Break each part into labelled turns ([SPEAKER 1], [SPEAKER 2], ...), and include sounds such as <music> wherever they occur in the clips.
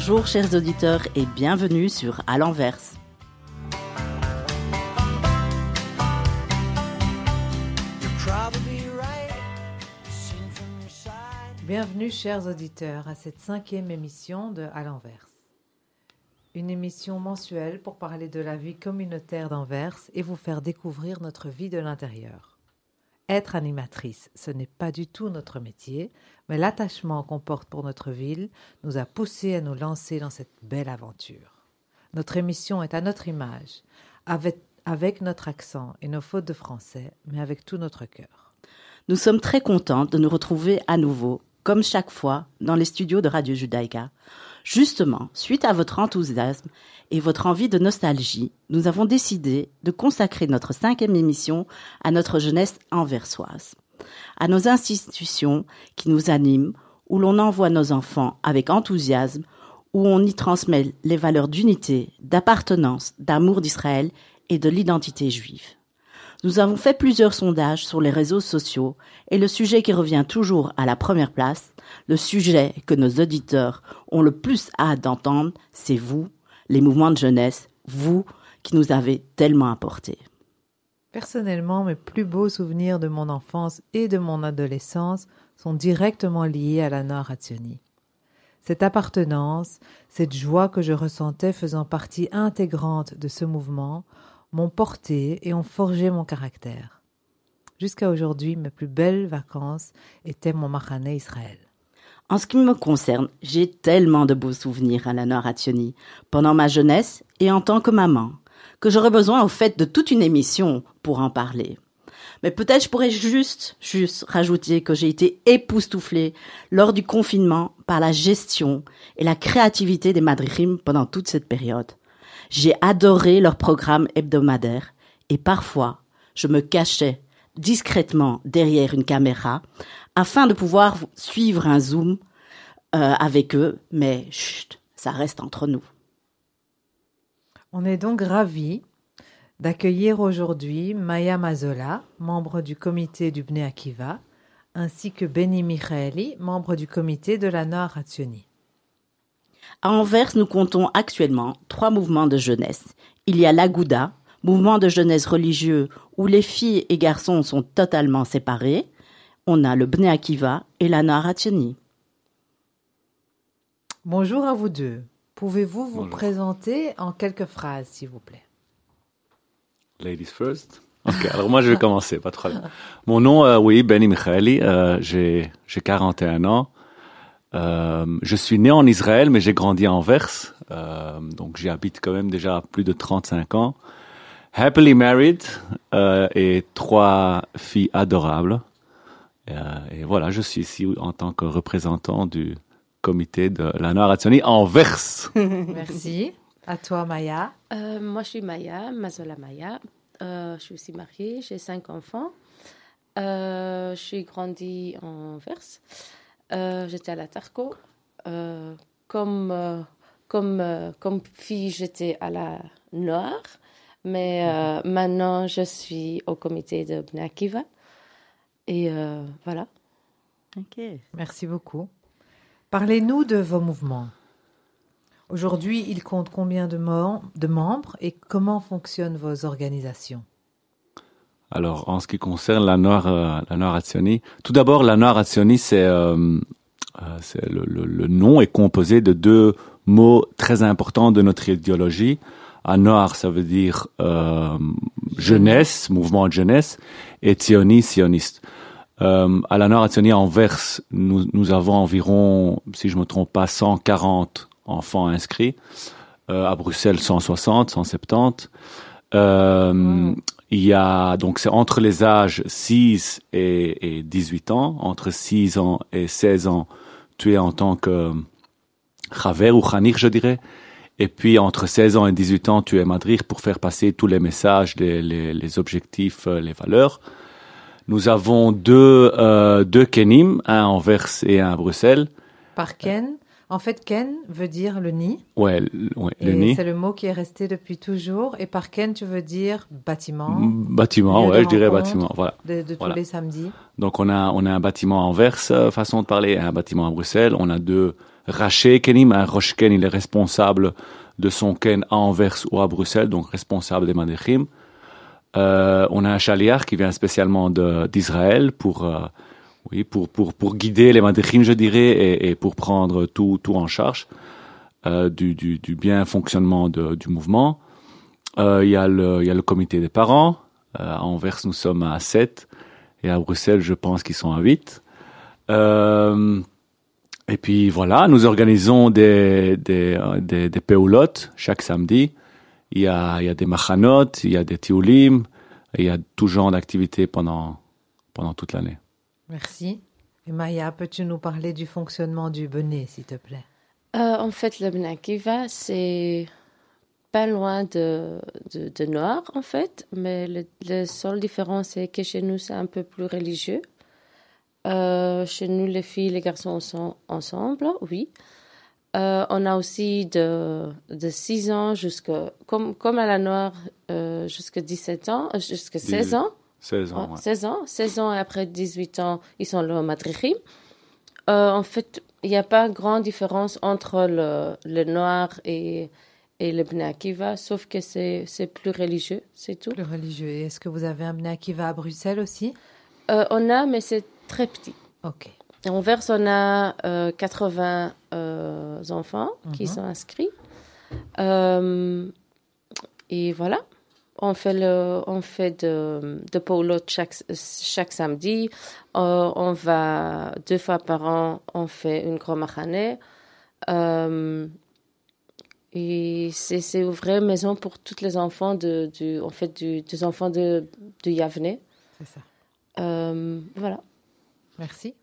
[SPEAKER 1] Bonjour chers auditeurs et bienvenue sur À l'envers.
[SPEAKER 2] Bienvenue chers auditeurs à cette cinquième émission de À l'envers. Une émission mensuelle pour parler de la vie communautaire d'Anvers et vous faire découvrir notre vie de l'intérieur. Être animatrice, ce n'est pas du tout notre métier, mais l'attachement qu'on porte pour notre ville nous a poussé à nous lancer dans cette belle aventure. Notre émission est à notre image, avec, avec notre accent et nos fautes de français, mais avec tout notre cœur.
[SPEAKER 1] Nous sommes très contents de nous retrouver à nouveau, comme chaque fois, dans les studios de Radio Judaïka. Justement, suite à votre enthousiasme et votre envie de nostalgie, nous avons décidé de consacrer notre cinquième émission à notre jeunesse anversoise, à nos institutions qui nous animent, où l'on envoie nos enfants avec enthousiasme, où on y transmet les valeurs d'unité, d'appartenance, d'amour d'Israël et de l'identité juive. Nous avons fait plusieurs sondages sur les réseaux sociaux et le sujet qui revient toujours à la première place, le sujet que nos auditeurs ont le plus hâte d'entendre, c'est vous, les mouvements de jeunesse, vous qui nous avez tellement apporté.
[SPEAKER 2] Personnellement, mes plus beaux souvenirs de mon enfance et de mon adolescence sont directement liés à la Nord-Hatsioni. Cette appartenance, cette joie que je ressentais faisant partie intégrante de ce mouvement, m'ont porté et ont forgé mon caractère. Jusqu'à aujourd'hui, mes plus belles vacances étaient mon Mahané Israël.
[SPEAKER 1] En ce qui me concerne, j'ai tellement de beaux souvenirs à la Nord-Hatsioni, pendant ma jeunesse et en tant que maman, que j'aurais besoin au fait de toute une émission pour en parler. Mais peut-être je pourrais juste, juste rajouter que j'ai été époustouflée lors du confinement par la gestion et la créativité des madrichim pendant toute cette période. J'ai adoré leur programme hebdomadaire et parfois je me cachais discrètement derrière une caméra afin de pouvoir suivre un zoom euh, avec eux, mais chut, ça reste entre nous.
[SPEAKER 2] On est donc ravis d'accueillir aujourd'hui Maya Mazola, membre du comité du Bnei Akiva, ainsi que Benny Michaeli, membre du comité de la Hatsioni.
[SPEAKER 1] À Anvers, nous comptons actuellement trois mouvements de jeunesse. Il y a l'Agouda, mouvement de jeunesse religieux où les filles et garçons sont totalement séparés. On a le Bnei Akiva et la Naharatsioni.
[SPEAKER 2] Bonjour à vous deux. Pouvez-vous vous présenter en quelques phrases, s'il vous plaît?
[SPEAKER 3] Ladies first. Ok, alors moi je vais commencer, pas de problème. Mon nom, euh, oui, Benny Michaeli, euh, j'ai 41 ans. Euh, je suis né en Israël, mais j'ai grandi à Anvers, euh, donc j'y habite quand même déjà plus de 35 ans. Happily married euh, et trois filles adorables. Euh, et voilà, je suis ici en tant que représentant du comité de la Noirazioni Anvers. <laughs>
[SPEAKER 2] Merci. À toi, Maya.
[SPEAKER 4] Euh, moi, je suis Maya, Mazola Maya. Euh, je suis aussi mariée, j'ai cinq enfants. Euh, je suis grandie en Anvers. Euh, j'étais à la Tarco. Euh, comme, euh, comme, euh, comme fille, j'étais à la Noire. Mais euh, maintenant, je suis au comité de Bnei Akiva. Et euh, voilà.
[SPEAKER 1] Ok.
[SPEAKER 2] Merci beaucoup. Parlez-nous de vos mouvements. Aujourd'hui, ils comptent combien de, mem- de membres et comment fonctionnent vos organisations?
[SPEAKER 3] Alors, en ce qui concerne la Noire, euh, la Noire Azioni, tout d'abord, la Noire Azioni, c'est, euh, euh, le, le- le nom est composé de deux mots très importants de notre idéologie. Noir, ça veut dire euh, jeunesse, mouvement de jeunesse, et Zioni, sioniste. Euh, à la à Anvers, nous, nous avons environ, si je me trompe pas, 140 enfants inscrits. Euh, à Bruxelles, 160, 170. Euh, il y a donc c'est entre les âges 6 et, et 18 ans, entre 6 ans et 16 ans, tu es en tant que Chaver ou Khanir, je dirais. Et puis entre 16 ans et 18 ans, tu es Madrid pour faire passer tous les messages, les, les, les objectifs, euh, les valeurs. Nous avons deux, euh, deux Kenim, un à Anvers et un à Bruxelles.
[SPEAKER 2] Par Ken En fait, Ken veut dire le nid.
[SPEAKER 3] Ouais, le nid.
[SPEAKER 2] c'est le mot qui est resté depuis toujours. Et par Ken, tu veux dire bâtiment
[SPEAKER 3] Bâtiment, ouais, je dirais bâtiment, voilà.
[SPEAKER 2] de, de tous
[SPEAKER 3] Voilà.
[SPEAKER 2] les samedis.
[SPEAKER 3] Donc on a on a un bâtiment à Anvers, euh, façon de parler, et un bâtiment à Bruxelles. On a deux Raché Kenim, un Rosh Ken, il est responsable de son Ken à Anvers ou à Bruxelles, donc responsable des Madechim. Euh, on a un chaliar qui vient spécialement d'Israël pour, euh, oui, pour, pour, pour guider les Madechim, je dirais, et, et, pour prendre tout, tout en charge euh, du, du, du, bien fonctionnement de, du mouvement. Euh, il y, a le, y a le comité des parents. Euh, à nous sommes à 7 et à Bruxelles, je pense qu'ils sont à 8. Euh, et puis voilà, nous organisons des, des, des, des péoulottes chaque samedi. Il y a, il y a des machanot, il y a des tioulim, il y a tout genre d'activités pendant, pendant toute l'année.
[SPEAKER 2] Merci. Et Maya, peux-tu nous parler du fonctionnement du Benet, s'il te plaît?
[SPEAKER 4] Euh, En fait, le Benet Akiva, c'est pas loin de, de, de Noir, en fait, mais le, le seul différence, c'est que chez nous, c'est un peu plus religieux. Euh, chez nous, les filles et les garçons sont ensemble, oui. Euh, on a aussi de, de 6 ans jusqu'à, comme, comme à la Noire, euh, jusqu'à 17 ans, jusqu'à 16 ans.
[SPEAKER 3] 16 ans.
[SPEAKER 4] Ouais,
[SPEAKER 3] ouais.
[SPEAKER 4] 16 ans. 16 ans et après 18 ans, ils sont le madrichim. Euh, en fait, il n'y a pas grande différence entre le, le noir et, et le Bnei Akiva, sauf que c'est c'est plus religieux, c'est tout.
[SPEAKER 2] Plus religieux. Et est-ce que vous avez un Bnei Akiva à Bruxelles aussi?
[SPEAKER 4] Euh, on a, mais c'est très petit.
[SPEAKER 2] Ok.
[SPEAKER 4] En Verse, on a euh, 80 euh, enfants qui
[SPEAKER 2] Mhm.
[SPEAKER 4] sont inscrits. Euh, et voilà. On fait, le, on fait de, de polo chaque, chaque samedi. Euh, on va deux fois par an, on fait une grande machané. Euh, et c'est c'est une vraie maison pour tous les enfants de, du, en fait, du, des enfants de, de Yavne.
[SPEAKER 2] C'est ça.
[SPEAKER 4] Euh, voilà.
[SPEAKER 2] Merci.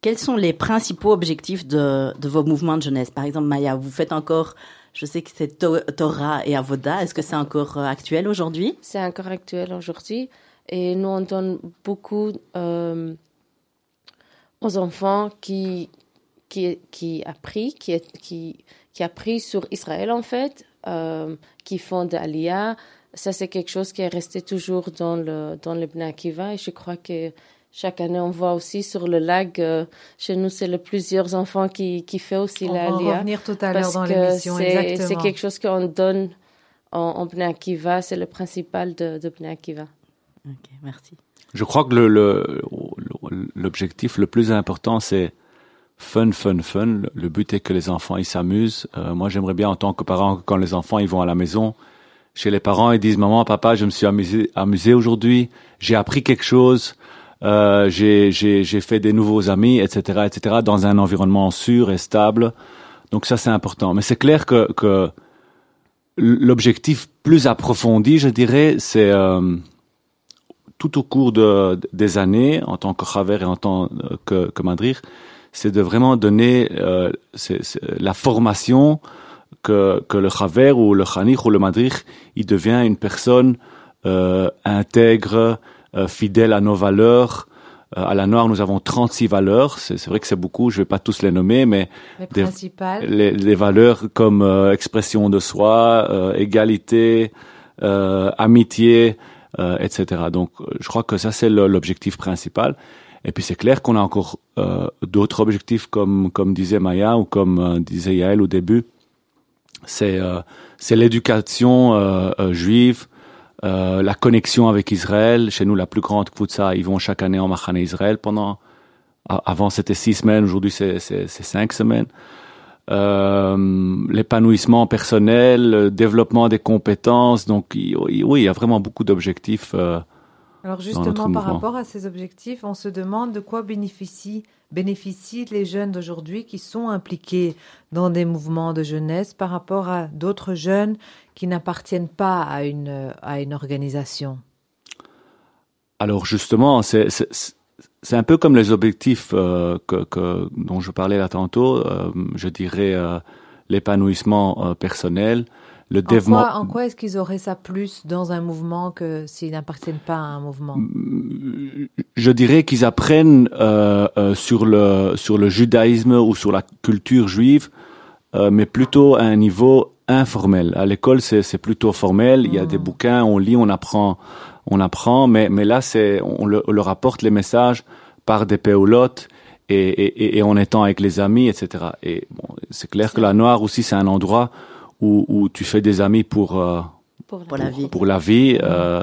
[SPEAKER 1] Quels sont les principaux objectifs de, de vos mouvements de jeunesse? Par exemple, Maya, vous faites encore, je sais que c'est To- Torah et Avoda. Est-ce que c'est encore euh, actuel aujourd'hui?
[SPEAKER 4] C'est encore actuel aujourd'hui. Et nous, on donne beaucoup euh, aux enfants qui, qui, qui qui, qui, qui sur Israël, en fait, euh, qui font de Aliyah. Ça, c'est quelque chose qui est resté toujours dans le, dans le Bnei Akiva. Et je crois que chaque année, on voit aussi sur le lac, euh, chez nous, c'est le plusieurs enfants qui, qui fait aussi
[SPEAKER 2] On
[SPEAKER 4] la
[SPEAKER 2] va revenir tout à l'heure dans l'émission.
[SPEAKER 4] c'est c'est
[SPEAKER 2] Exactement.
[SPEAKER 4] quelque chose qu'on donne en, en Bnei Akiva. C'est le principal de, de Bnei Akiva.
[SPEAKER 1] Ok, merci.
[SPEAKER 3] Je crois que le, le, le- l'objectif le plus important, c'est fun, fun, fun. Le- Le but est que les enfants, ils s'amusent. Euh, moi, j'aimerais bien, en tant que parent, que quand les enfants, ils vont à la maison, chez les parents, ils disent, maman, papa, je me suis amusé, amusé aujourd'hui, j'ai appris quelque chose, euh, j'ai, fait des nouveaux amis, etc., etc., dans un environnement sûr et stable. Donc ça, c'est important. Mais c'est clair que, que l'objectif plus approfondi, je dirais, c'est euh, tout au cours de, des années, en tant que Chaver et en tant euh, que, que c'est de vraiment donner euh, c'est- c'est la formation que, que le Chaver ou le Chanich ou le Madrir, il devient une personne euh, intègre, euh, fidèle à nos valeurs. Euh, à la Noire, nous avons 36 valeurs. C'est vrai que c'est beaucoup, je vais pas tous les nommer, mais
[SPEAKER 2] Les
[SPEAKER 3] des-
[SPEAKER 2] principales.
[SPEAKER 3] les, les valeurs comme euh, expression de soi, euh, égalité, euh, amitié, euh, etc. Donc, je crois que ça c'est l'objectif principal. Et puis c'est clair qu'on a encore euh, d'autres objectifs comme comme disait Maya ou comme euh, disait Yael au début. C'est euh, c'est l'éducation juive, euh, la connexion avec Israël. Chez nous, la plus grande Kfutsa, ils vont chaque année en Machane Israël pendant. Avant c'était six semaines, aujourd'hui c'est c'est c'est cinq semaines euh, l'épanouissement personnel, le développement des compétences. Donc il- oui, il y a vraiment beaucoup d'objectifs. euh,
[SPEAKER 2] Alors justement, par
[SPEAKER 3] mouvement.
[SPEAKER 2] rapport à ces objectifs, on se demande de quoi bénéficient, bénéficient les jeunes d'aujourd'hui qui sont impliqués dans des mouvements de jeunesse par rapport à d'autres jeunes qui n'appartiennent pas à une, à une organisation?
[SPEAKER 3] Alors justement, c'est c'est- un peu comme les objectifs euh, que, dont je parlais là tantôt. euh, je dirais euh, l'épanouissement personnel, le
[SPEAKER 2] En
[SPEAKER 3] développement.
[SPEAKER 2] quoi, en quoi est-ce qu'ils auraient ça plus dans un mouvement que s'ils n'appartiennent pas à un mouvement?
[SPEAKER 3] Je dirais qu'ils apprennent euh, euh, sur le sur le judaïsme ou sur la culture juive, euh, mais plutôt à un niveau informel. À l'école, c'est c'est plutôt formel. Il y a des bouquins, on lit, on apprend, on apprend. Mais mais là, c'est on, le- on leur apporte les messages par des péolotes et, et, et- et en étant avec les amis, etc. Et bon, c'est clair que la Noire aussi, c'est un endroit où, où tu fais des amis pour, euh,
[SPEAKER 4] Pour,
[SPEAKER 1] Pour la vie.
[SPEAKER 3] pour la vie. euh,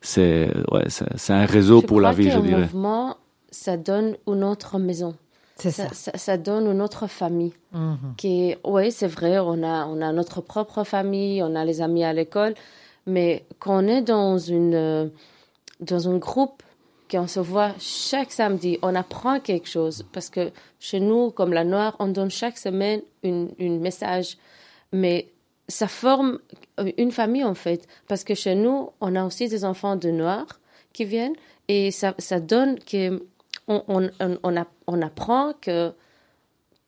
[SPEAKER 3] c'est ouais, c'est c'est un réseau
[SPEAKER 4] Je
[SPEAKER 3] pour la vie, je dirais.
[SPEAKER 4] mouvement, ça donne une autre maison.
[SPEAKER 2] C'est
[SPEAKER 4] Ça,
[SPEAKER 2] ça.
[SPEAKER 4] ça- ça donne une autre famille.
[SPEAKER 2] Mhm.
[SPEAKER 4] Qui oui, c'est vrai, on a, on a notre propre famille, on a les amis à l'école, mais quand on est dans une, euh, dans un groupe, qu'on se voit chaque samedi, on apprend quelque chose. Parce que chez nous, comme la Noire, on donne chaque semaine une, une message. Mais ça forme une famille, en fait. Parce que chez nous, on a aussi des enfants de Noirs qui viennent et ça, ça donne que on, on, apprend que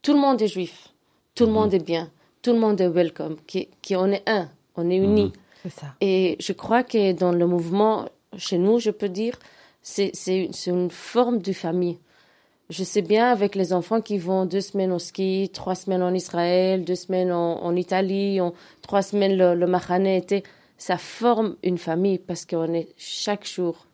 [SPEAKER 4] tout le monde est juif, tout le monde est bien, tout le monde est welcome, qui, qui on est un, on est unis.
[SPEAKER 2] Ça.
[SPEAKER 4] Et je crois que dans le mouvement, chez nous, je peux dire, c'est une forme de famille. Je sais bien avec les enfants qui vont deux semaines au ski, trois semaines en Israël, deux semaines en, en Italie, en- trois semaines le, le Mahané été, ça forme une famille parce qu'on est chaque jour,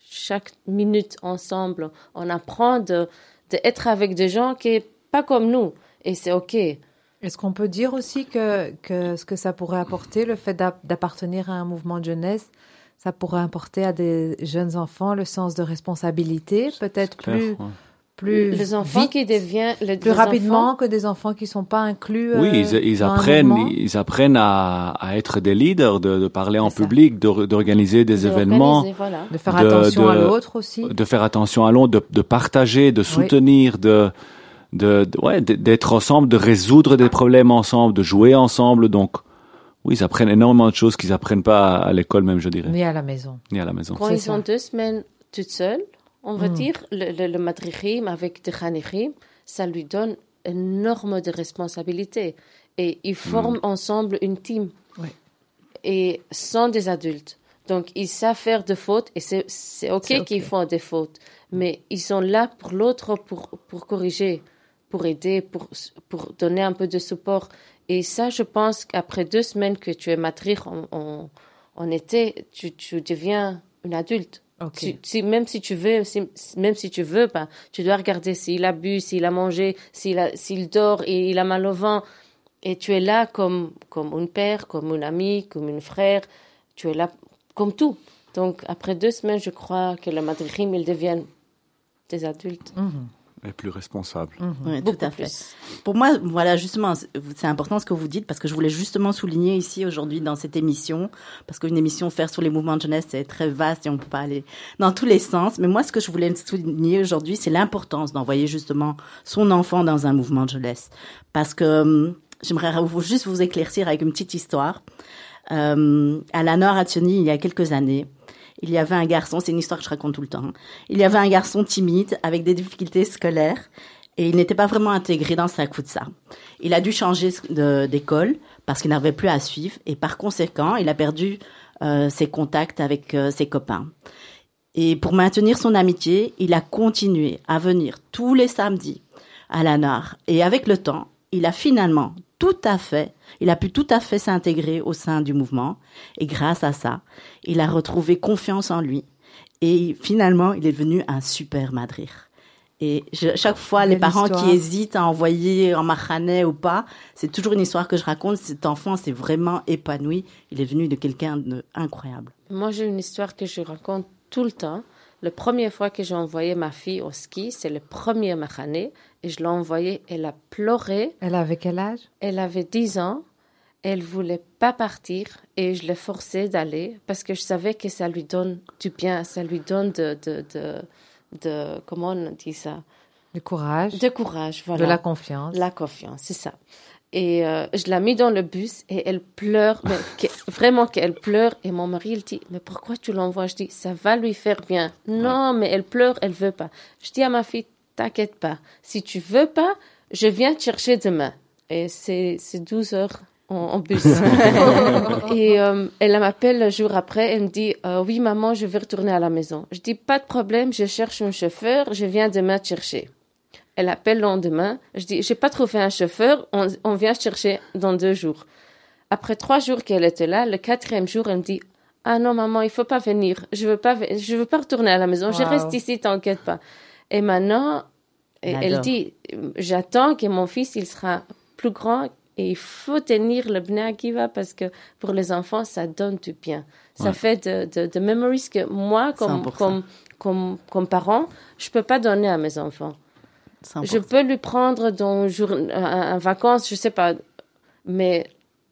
[SPEAKER 4] chaque minute ensemble. On apprend de d'être avec des gens qui est pas comme nous et c'est ok.
[SPEAKER 2] Est-ce qu'on peut dire aussi que, que ce que ça pourrait apporter, le fait d'ap- d'appartenir à un mouvement de jeunesse, ça pourrait apporter à des jeunes enfants le sens de responsabilité, peut-être
[SPEAKER 3] Clair,
[SPEAKER 2] plus,
[SPEAKER 3] ouais.
[SPEAKER 2] Plus
[SPEAKER 4] Les enfants
[SPEAKER 2] vite,
[SPEAKER 4] qui deviennent les,
[SPEAKER 2] plus
[SPEAKER 4] les
[SPEAKER 2] rapidement
[SPEAKER 4] enfants-
[SPEAKER 2] que des enfants qui sont pas inclus.
[SPEAKER 3] Oui,
[SPEAKER 2] euh,
[SPEAKER 3] ils, ils
[SPEAKER 2] dans un
[SPEAKER 3] apprennent, ils apprennent à, à être des leaders, de, de parler en
[SPEAKER 2] ça.
[SPEAKER 3] public, de- d'organiser des
[SPEAKER 4] de
[SPEAKER 3] événements,
[SPEAKER 4] voilà.
[SPEAKER 2] de faire
[SPEAKER 3] de-
[SPEAKER 2] attention à l'autre aussi.
[SPEAKER 3] de faire attention à l'autre, de, de partager, de soutenir, de, de, de- ouais, d'être ensemble, de résoudre des problèmes ensemble, de jouer ensemble. Donc, oui, ils apprennent énormément de choses qu'ils apprennent pas à, à l'école même, je dirais,
[SPEAKER 2] Ni à la maison.
[SPEAKER 3] ni à la maison.
[SPEAKER 4] Quand ils
[SPEAKER 2] ça.
[SPEAKER 4] sont deux semaines toutes seules, on va
[SPEAKER 2] Mm.
[SPEAKER 4] dire, le, le, le madrichim avec des chanichim, ça lui donne énorme de responsabilités. Et ils forment ensemble une team.
[SPEAKER 2] Ouais.
[SPEAKER 4] Et sans des adultes. Donc, ils savent faire des fautes et c'est, c'est OK
[SPEAKER 2] C'est OK.
[SPEAKER 4] qu'ils font des fautes. Mais ils sont là pour l'autre, pour, pour corriger, pour aider, pour, pour donner un peu de support. Et ça, je pense qu'après deux semaines que tu es matrice en, en, en été, tu, tu deviens une adulte. Tu- même si tu veux, si- même si tu veux pas, tu dois regarder s'il a bu, s'il a mangé, s'il dort et il a mal au vent. Et tu es là comme, comme un père, comme un ami, comme un frère. Tu es là comme tout. Donc, après deux semaines, je crois que le madrichim, ils deviennent des adultes.
[SPEAKER 2] Mhm.
[SPEAKER 3] Et plus responsable.
[SPEAKER 1] Oui, tout à fait.
[SPEAKER 4] plus.
[SPEAKER 1] Pour moi, voilà, justement, c'est important ce que vous dites parce que je voulais justement souligner ici aujourd'hui dans cette émission, parce qu'une émission faire sur les mouvements de jeunesse, c'est très vaste et on peut pas aller dans tous les sens. Mais moi, ce que je voulais souligner aujourd'hui, c'est l'importance d'envoyer justement son enfant dans un mouvement de jeunesse. Parce que hum, j'aimerais juste vous éclaircir avec une petite histoire. Euh, à la Nord Attioni, il y a quelques années, il y avait un garçon, c'est une histoire que je raconte tout le temps. hein. Il y avait un garçon timide avec des difficultés scolaires et il n'était pas vraiment intégré dans sa ça. Il a dû changer d'école parce qu'il n'arrivait plus à suivre et par conséquent, il a perdu euh, ses contacts avec euh, ses copains. Et pour maintenir son amitié, il a continué à venir tous les samedis à la NAR. Et avec le temps, il a finalement tout à fait, il a pu tout à fait s'intégrer au sein du mouvement. Et grâce à ça, il a retrouvé confiance en lui. Et finalement, il est devenu un super madrir. Et je- chaque fois, les parents
[SPEAKER 2] histoire.
[SPEAKER 1] qui hésitent à envoyer en mahané ou pas, c'est toujours une histoire que je raconte. Cet enfant s'est vraiment épanoui. Il est devenu de quelqu'un d'incroyable.
[SPEAKER 4] Moi, j'ai une histoire que je raconte tout le temps. La première fois que j'ai envoyé ma fille au ski, c'est le premier mahané, et je l'ai envoyée, elle a pleuré,
[SPEAKER 2] Elle avait quel âge?
[SPEAKER 4] Elle avait 10 ans, elle voulait pas partir, et je l'ai forcée d'aller, parce que je savais que ça lui donne du bien, ça lui donne de, de, de, de comment on dit ça,
[SPEAKER 2] Du courage,
[SPEAKER 4] de courage, voilà.
[SPEAKER 2] de la confiance.
[SPEAKER 4] La confiance, c'est ça. Et euh, je l'ai mis dans le bus et elle pleure, mais <laughs> que- vraiment qu'elle pleure. Et mon mari, il dit, mais pourquoi tu l'envoies Je dis, ça va lui faire bien. Non, mais elle pleure, elle veut pas. Je dis à ma fille, t'inquiète pas. Si tu veux pas, je viens te chercher demain. Et c'est c'est 12 heures en, en bus. <laughs> et euh, elle m'appelle le jour après, elle me dit, euh, oui maman, je vais retourner à la maison. Je dis, pas de problème, je cherche un chauffeur, je viens demain te chercher. Elle appelle le lendemain. Je dis, j'ai pas trouvé un chauffeur, on, on vient chercher dans deux jours. Après trois jours qu'elle était là, le quatrième jour, elle me dit, ah non maman, il faut pas venir, je veux pas, je veux pas retourner à la maison, je reste ici, t'inquiète pas. Et maintenant, et- elle dit, j'attends que mon fils, il sera plus grand et il faut tenir le Bnei Akiva parce que pour les enfants, ça donne du bien. Ça
[SPEAKER 3] Ouais.
[SPEAKER 4] fait de, de, de memories que moi, comme,
[SPEAKER 1] 100%.
[SPEAKER 4] comme, comme, comme parent, je peux pas donner à mes enfants.
[SPEAKER 1] 100%.
[SPEAKER 4] Je peux lui prendre dans jour, en vacances, je sais pas, mais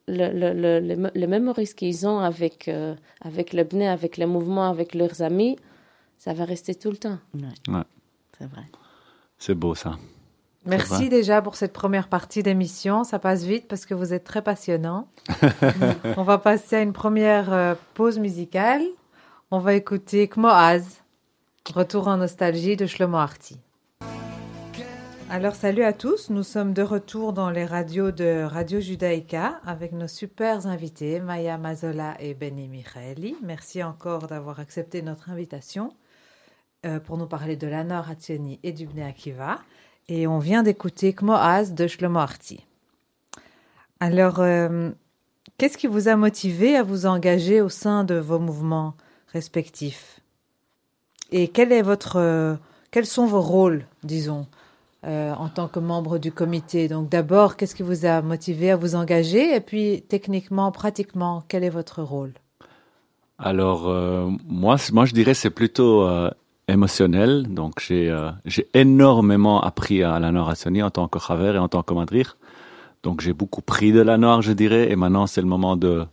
[SPEAKER 4] le, le, le, le, les memories qu'ils ont avec, euh, avec le Bnei, avec les mouvements, avec leurs amis, ça va rester tout le temps.
[SPEAKER 1] Ouais.
[SPEAKER 3] Ouais.
[SPEAKER 1] C'est vrai.
[SPEAKER 3] C'est beau ça.
[SPEAKER 2] Merci déjà pour cette première partie d'émission. Ça passe vite parce que vous êtes très passionnant. <laughs> On va passer à une première euh, pause musicale. On va écouter Kmoaz, Retour en nostalgie de Shlomo Arti. Alors salut à tous, nous sommes de retour dans les radios de Radio Judaïka avec nos super invités Maya Mazola et Benny Michaeli. Merci encore d'avoir accepté notre invitation euh, pour nous parler de l'Anor Hatzioni et du Bnei Akiva. Et on vient d'écouter Kmoaz de Shlomo Arti. Alors, euh, qu'est-ce qui vous a motivé à vous engager au sein de vos mouvements respectifs? Et quel est votre, euh, quels sont vos rôles, disons, euh, en tant que membre du comité Donc, d'abord, qu'est-ce qui vous a motivé à vous engager? Et puis, techniquement, pratiquement, quel est votre rôle?
[SPEAKER 3] Alors euh, moi, moi je dirais c'est plutôt euh, émotionnel. Donc j'ai énormément appris à la Noire Hassioni en tant que Chaver et en tant que Madrir. Donc j'ai beaucoup pris de la Noire, je dirais, et maintenant c'est le moment de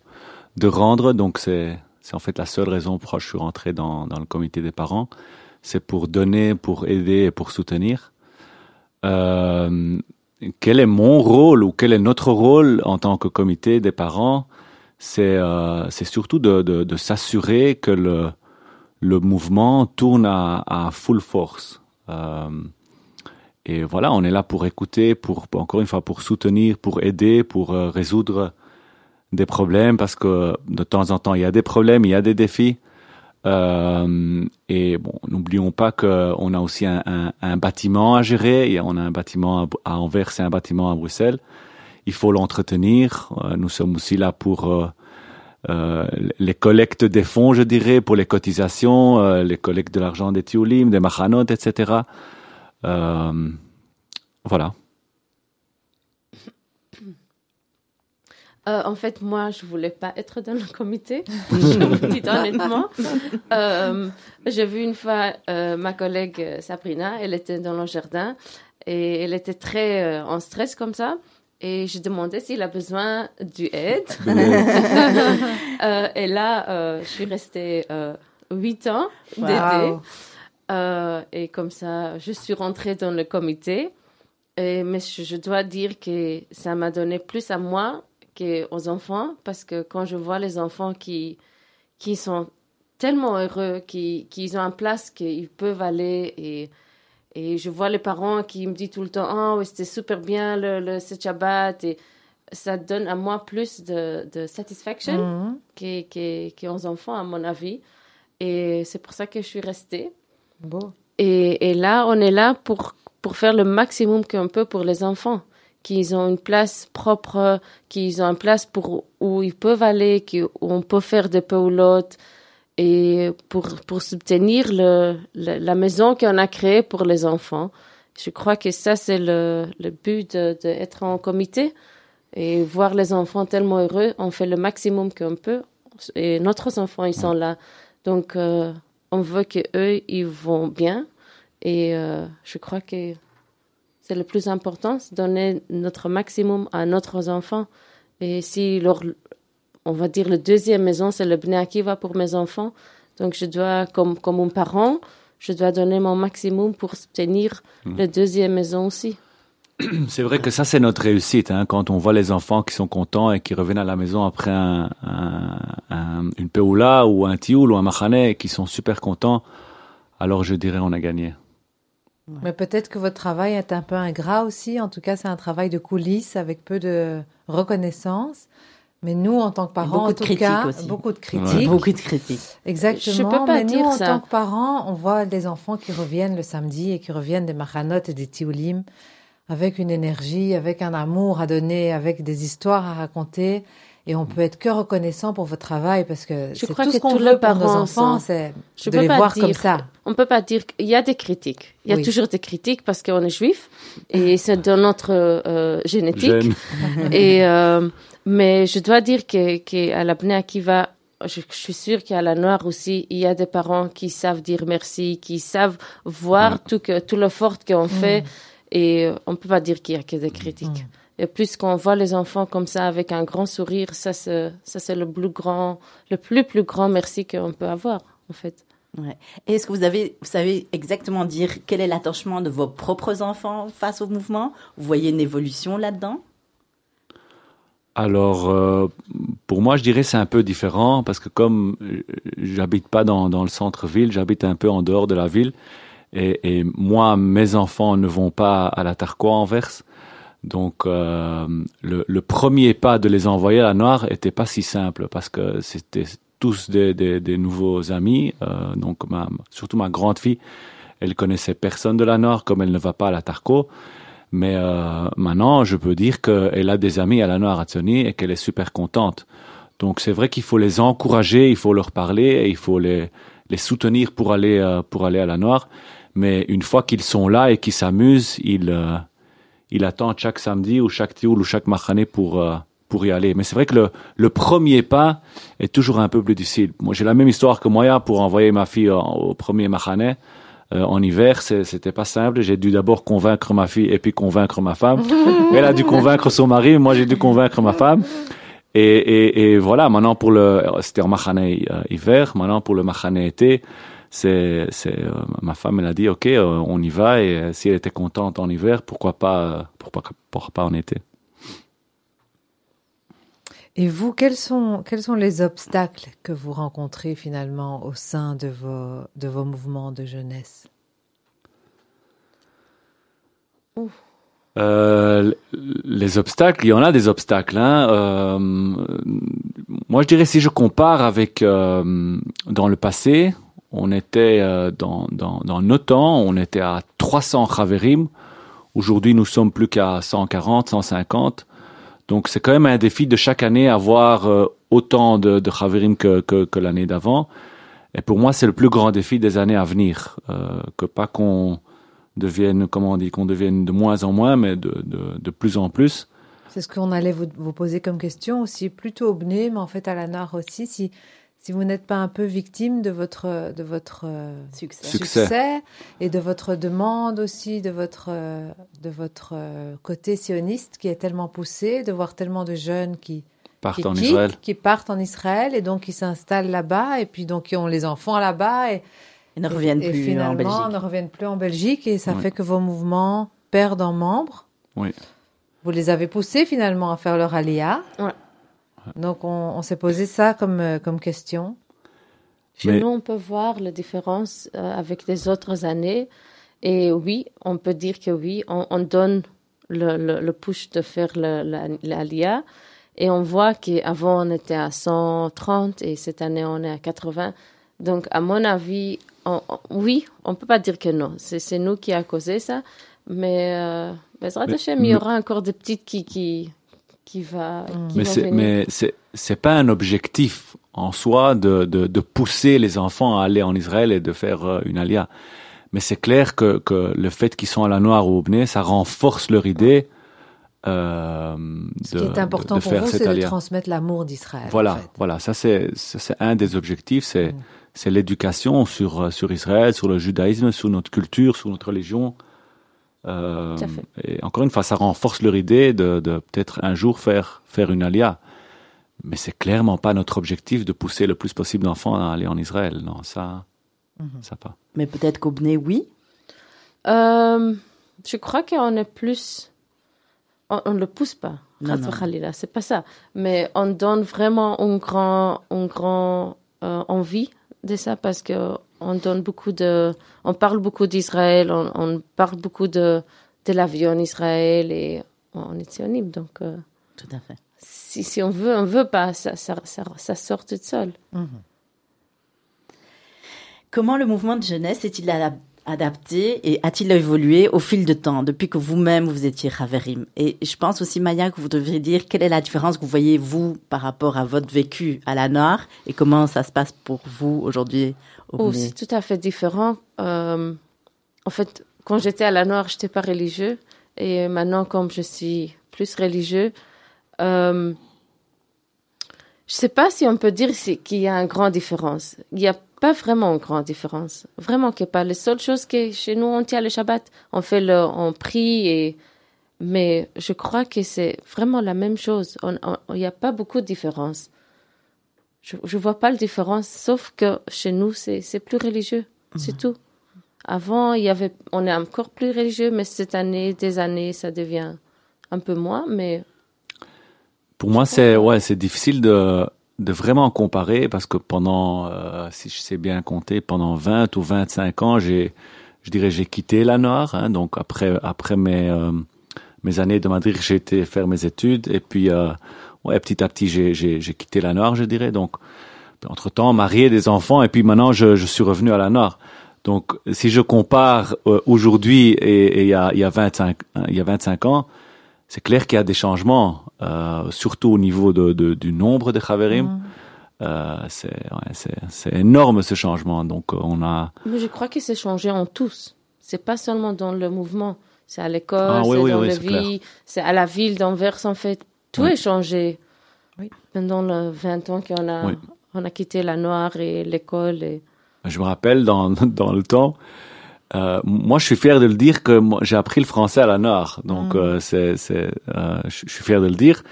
[SPEAKER 3] de rendre. Donc c'est c'est en fait la seule raison pour laquelle je suis rentré dans dans le comité des parents. C'est pour donner, pour aider et pour soutenir. Euh, quel est mon rôle ou quel est notre rôle en tant que comité des parents? C'est euh, surtout de, s'assurer que le, le mouvement tourne à, full force. Euh, et voilà, on est là pour écouter, pour, encore une fois pour soutenir, pour aider, pour résoudre des problèmes parce que de temps en temps il y a des problèmes, il y a des défis. Et bon, n'oublions pas qu'on a aussi un, un, un bâtiment à gérer. Et on a un bâtiment à, Anvers et un bâtiment à Bruxelles il faut l'entretenir. Euh, Nous sommes aussi là pour euh, euh, les collectes des fonds, je dirais, pour les cotisations, euh, les collectes de l'argent des tioulim, des machanot, etc. Euh, voilà.
[SPEAKER 4] Euh, en fait, moi, je voulais pas être dans le <laughs> comité, <laughs> je vous le dis honnêtement. Euh, J'ai vu une fois euh, ma collègue Sabrina, elle était dans le jardin et elle était très euh, en stress comme ça. Et je demandais s'il a besoin du aide. <laughs> Euh, et là, euh, je suis restée euh, huit ans d'été.
[SPEAKER 2] Wow.
[SPEAKER 4] Euh, et comme ça, je suis rentrée dans le comité. Et, mais je, je dois dire que ça m'a donné plus à moi qu'aux enfants, parce que quand je vois les enfants qui, qui sont tellement heureux, qui, qui ont une place qu'ils peuvent aller, et, et je vois les parents qui me disent tout le temps, oh, c'était super bien le, le ce Shabbat, et ça donne à moi plus de, de satisfaction
[SPEAKER 2] Mhm.
[SPEAKER 4] qu'aux enfants, à mon avis. Et c'est pour ça que je suis restée.
[SPEAKER 2] Beau.
[SPEAKER 4] Et, et là, on est là pour, pour faire le maximum qu'on peut pour les enfants, qu'ils ont une place propre, qu'ils ont une place pour, où ils peuvent aller, qui- où on peut faire des paulottes, et pour, pour soutenir le, la maison qu'on a créée pour les enfants. Je crois que ça, c'est le, le but d'être de, en comité et voir les enfants tellement heureux. On fait le maximum qu'on peut et notre enfants, ils sont là. Donc, euh, on veut que eux ils vont bien. Et euh, je crois que c'est le plus important, c'est donner notre maximum à nos enfants. Et si leur, on va dire, la deuxième maison, c'est le Bnei Akiva pour mes enfants. Donc, je dois, comme, comme un parent, je dois donner mon maximum pour soutenir la deuxième maison aussi. <clears throat>
[SPEAKER 3] C'est vrai que ça, c'est notre réussite. Hein, quand on voit les enfants qui sont contents et qui reviennent à la maison après un, un, un- une peoula ou un tioul ou un machané et qui sont super contents, alors je dirais on a gagné.
[SPEAKER 2] Mais peut-être que votre travail est un peu ingrat aussi. En tout cas, c'est un travail de coulisses avec peu de reconnaissance. Mais nous, en tant que parents, en tout cas,
[SPEAKER 1] aussi.
[SPEAKER 2] beaucoup de critiques.
[SPEAKER 1] Beaucoup de critiques.
[SPEAKER 2] Exactement.
[SPEAKER 4] Je peux pas
[SPEAKER 2] mais
[SPEAKER 4] dire
[SPEAKER 2] nous, en tant que parents, on voit des enfants qui reviennent le samedi et qui reviennent des machanotes et des tioulim avec une énergie, avec un amour à donner, avec des histoires à raconter. Et on peut être que reconnaissant pour votre travail parce que
[SPEAKER 4] Je
[SPEAKER 2] c'est
[SPEAKER 4] crois
[SPEAKER 2] tout
[SPEAKER 4] que
[SPEAKER 2] ce qu'on veut pour nos enfants, c'est de
[SPEAKER 4] peux
[SPEAKER 2] les
[SPEAKER 4] pas
[SPEAKER 2] voir
[SPEAKER 4] dire-
[SPEAKER 2] comme ça.
[SPEAKER 4] On peut pas dire qu'il y a des critiques. Il y a
[SPEAKER 2] Oui.
[SPEAKER 4] toujours des critiques parce qu'on est juif et c'est dans notre euh, génétique. Et euh, mais je dois dire que, que à je, je suis sûre qu'à la Noire aussi, il y a des parents qui savent dire merci, qui savent voir
[SPEAKER 3] Ouais.
[SPEAKER 4] tout que tout l'effort qu'on fait et on peut pas dire qu'il y a que des critiques. Et plus qu'on voit les enfants comme ça avec un grand sourire, ça c'est ça c'est le plus grand, le plus plus grand merci qu'on peut avoir en fait.
[SPEAKER 1] Ouais. Et est-ce que vous avez, vous savez exactement dire quel est l'attachement de vos propres enfants face au mouvement? Vous voyez une évolution là-dedans?
[SPEAKER 3] Alors, euh, pour moi, je dirais c'est un peu différent parce que comme euh, j'habite pas dans, dans le centre-ville, j'habite un peu en dehors de la ville. Et, et moi, mes enfants ne vont pas à la Tarquois Anvers. Donc, euh, le, le premier pas de les envoyer à la Noire était pas si simple parce que c'était tous des, des, des nouveaux amis. Euh, donc, ma, surtout ma grande fille, elle connaissait personne de la Noire comme elle ne va pas à la Tarco. Mais euh, maintenant, je peux dire qu'elle a des amis à la Noire et qu'elle est super contente. Donc c'est vrai qu'il faut les encourager, il faut leur parler et il faut les, les soutenir pour aller, euh, pour aller à la Noire. Mais une fois qu'ils sont là et qu'ils s'amusent, ils, ils attendent chaque samedi ou chaque tioul ou chaque machané pour, euh, pour y aller. Mais c'est vrai que le, le premier pas est toujours un peu plus difficile. Moi, j'ai la même histoire que Moya pour envoyer ma fille en- au premier machané. Euh, en hiver, c'est- c'était pas simple. J'ai dû d'abord convaincre ma fille et puis convaincre ma femme. <laughs> Elle a dû convaincre son mari, moi j'ai dû convaincre ma femme. Et, et, et voilà, maintenant pour le, c'était en machané euh, hiver. Maintenant pour le machané été, c'est, euh, ma femme elle a dit ok, euh, on y va. Et euh, si elle était contente en hiver, pourquoi pas, euh, pourquoi, pourquoi pas en été.
[SPEAKER 2] Et vous, quels sont, quels sont les obstacles que vous rencontrez finalement au sein de vos, de vos mouvements de jeunesse?
[SPEAKER 3] Euh, les obstacles, il y en a des obstacles. Hein. Euh, moi, je dirais si je compare avec euh, dans le passé, on était euh, dans, dans, dans nos temps, on était à 300 Chaverim. Aujourd'hui, nous sommes plus qu'à 140, 150. Donc, c'est quand même un défi de chaque année avoir euh, autant de, de que, l'année d'avant. Et pour moi, c'est le plus grand défi des années à venir. Euh, que pas qu'on devienne, comment on dit, qu'on devienne de moins en moins, mais de, de, plus en plus.
[SPEAKER 2] C'est ce qu'on allait vous, vous poser comme question aussi, plutôt au BNE, mais en fait à la NAR aussi, si, si vous n'êtes pas un peu victime de votre, de votre euh,
[SPEAKER 1] Succès.
[SPEAKER 3] Succès.
[SPEAKER 2] et de votre demande aussi, de votre, euh, de votre euh, côté sioniste qui est tellement poussé, de voir tellement de jeunes qui,
[SPEAKER 3] Partent
[SPEAKER 2] qui
[SPEAKER 3] en
[SPEAKER 2] quittent,
[SPEAKER 3] Israël.
[SPEAKER 2] qui partent en Israël et donc qui s'installent là-bas et puis donc qui ont les enfants là-bas et,
[SPEAKER 1] Ils ne reviennent
[SPEAKER 2] et
[SPEAKER 1] plus
[SPEAKER 2] finalement
[SPEAKER 1] en Belgique.
[SPEAKER 2] ne reviennent plus en Belgique et ça
[SPEAKER 3] Oui.
[SPEAKER 2] fait que vos mouvements perdent en membres.
[SPEAKER 3] Oui.
[SPEAKER 2] Vous les avez poussés finalement à faire leur alia.
[SPEAKER 4] Ouais.
[SPEAKER 2] Donc on, on s'est posé ça comme, euh, comme question.
[SPEAKER 4] Chez
[SPEAKER 3] Mais-
[SPEAKER 4] nous, on peut voir la différence euh, avec les autres années. Et oui, on peut dire que oui, on, on donne le, le, le push de faire le- la, la LIA. Et on voit qu'avant, on était à 130 et cette année, on est à 80. Donc, à mon avis, on- on- oui, on peut pas dire que non. C'est nous qui a causé ça. Mais, euh,
[SPEAKER 3] Mais-
[SPEAKER 4] il y aura encore des petites qui, qui, qui, va, qui
[SPEAKER 3] Mais c'est, mais c'est, c'est pas un objectif en soi de, de, de pousser les enfants à aller en Israël et de faire euh, une alia. Mais c'est clair que, que le fait qu'ils sont à la Noire ou au Bnei, ça renforce leur idée euh,
[SPEAKER 2] Ce
[SPEAKER 3] de,
[SPEAKER 2] qui est important
[SPEAKER 3] de, de
[SPEAKER 2] pour vous, c'est de transmettre l'amour d'Israël.
[SPEAKER 3] Voilà,
[SPEAKER 2] en fait.
[SPEAKER 3] voilà, ça c'est, ça, c'est un des objectifs, c'est,
[SPEAKER 2] Mm.
[SPEAKER 3] c'est l'éducation sur, sur Israël, sur le judaïsme, sur notre culture, sur notre religion. Euh, et encore une fois, ça renforce leur idée de, de peut-être un jour faire, faire une alia. Mais c'est clairement pas notre objectif de pousser le plus possible d'enfants à aller en Israël. Non, ça,
[SPEAKER 2] Mhm.
[SPEAKER 3] ça pas.
[SPEAKER 1] Mais peut-être qu'au BNE, oui.
[SPEAKER 4] Euh, je crois qu'on est plus. On ne le pousse pas. C'est pas ça. Mais on donne vraiment une grand, une grand euh, envie de ça parce que on donne beaucoup de. On parle beaucoup d'Israël, on, on parle beaucoup de, de l'avion en Israël et on est sionime. Donc, euh,
[SPEAKER 1] Tout à fait.
[SPEAKER 4] si, si on veut, on veut pas, ça, ça, ça, ça sort tout seul.
[SPEAKER 2] Mhm.
[SPEAKER 1] Comment le mouvement de jeunesse est-il a- adapté et a-t-il évolué au fil de temps depuis que vous-même vous étiez Raverim Et je pense aussi Maya que vous devriez dire quelle est la différence que vous voyez vous par rapport à votre vécu à la Noire et comment ça se passe pour vous aujourd'hui au
[SPEAKER 4] Oh, c'est tout à fait différent. Euh, en fait, quand j'étais à la Noire, j'étais pas religieux. Et maintenant, comme je suis plus religieux, euh, je sais pas si on peut dire qu'il y a une grande différence. Il n'y a pas vraiment une grande différence. Vraiment a pas. Les seules choses que chez nous, on tient le Shabbat, on fait le, on prie et, mais je crois que c'est vraiment la même chose. Il n'y a pas beaucoup de différence. Je, je vois pas la différence, sauf que chez nous, c'est, plus religieux. C'est tout. Avant, il y avait, on est encore plus religieux, mais cette année, des années, ça devient un peu moins, mais
[SPEAKER 3] Pour moi, c'est ouais, c'est difficile de de vraiment comparer parce que pendant, euh, si je sais bien compter, pendant 20 ou 25 ans, j'ai, je dirais, j'ai quitté la Noire. Hein, donc après après mes euh, mes années de Madrid, j'ai été faire mes études et puis euh, ouais, petit à petit, j'ai j'ai j'ai quitté la Noire, je dirais. Donc entre temps, marié, des enfants et puis maintenant, je je suis revenu à la Noire. Donc si je compare euh, aujourd'hui et, il y a y a 25 hein, il y a 25 ans, c'est clair qu'il y a des changements, euh, surtout au niveau de, de- du nombre de Chaverim. Euh, c'est ouais, c'est c'est énorme ce changement. Donc euh, on a
[SPEAKER 4] Mais je crois que c'est changé en tous. C'est pas seulement dans le mouvement. C'est à l'école,
[SPEAKER 3] Ah oui,
[SPEAKER 4] c'est
[SPEAKER 3] oui,
[SPEAKER 4] dans
[SPEAKER 3] oui,
[SPEAKER 4] la
[SPEAKER 3] c'est clair.
[SPEAKER 4] vie, c'est à la ville d'Anvers, en fait. Tout
[SPEAKER 3] Oui.
[SPEAKER 4] est changé.
[SPEAKER 2] Oui.
[SPEAKER 4] Pendant les 20 ans qu'on a,
[SPEAKER 3] Oui.
[SPEAKER 4] on a quitté la Noire et l'école. Et...
[SPEAKER 3] Je me rappelle dans, <laughs> dans le temps, euh, moi je suis fier de le dire que j'ai appris le français à la Nord, donc
[SPEAKER 2] Mm.
[SPEAKER 3] euh, c'est c'est euh, je suis fier de le dire,